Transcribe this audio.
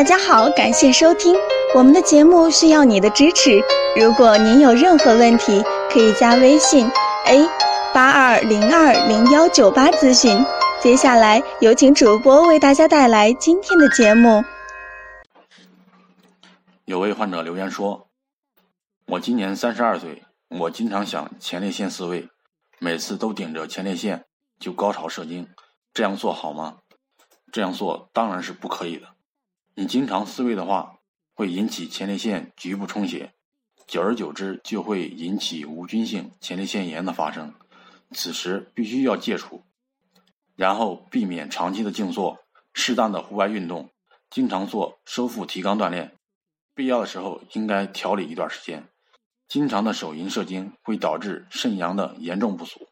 大家好，感谢收听我们的节目，需要你的支持。如果您有任何问题，可以加微信 a 八二零二零幺九八咨询。接下来有请主播为大家带来今天的节目。有位患者留言说：“我今年三十二岁，我经常想前列腺自慰，每次都顶着前列腺就高潮射精，这样做好吗？这样做当然是不可以的。”你经常自慰的话，会引起前列腺局部充血，久而久之就会引起无菌性前列腺炎的发生。此时必须要戒除，然后避免长期的静坐，适当的户外运动，经常做收腹提肛锻炼，必要的时候应该调理一段时间。经常的手淫射精会导致肾阳的严重不足，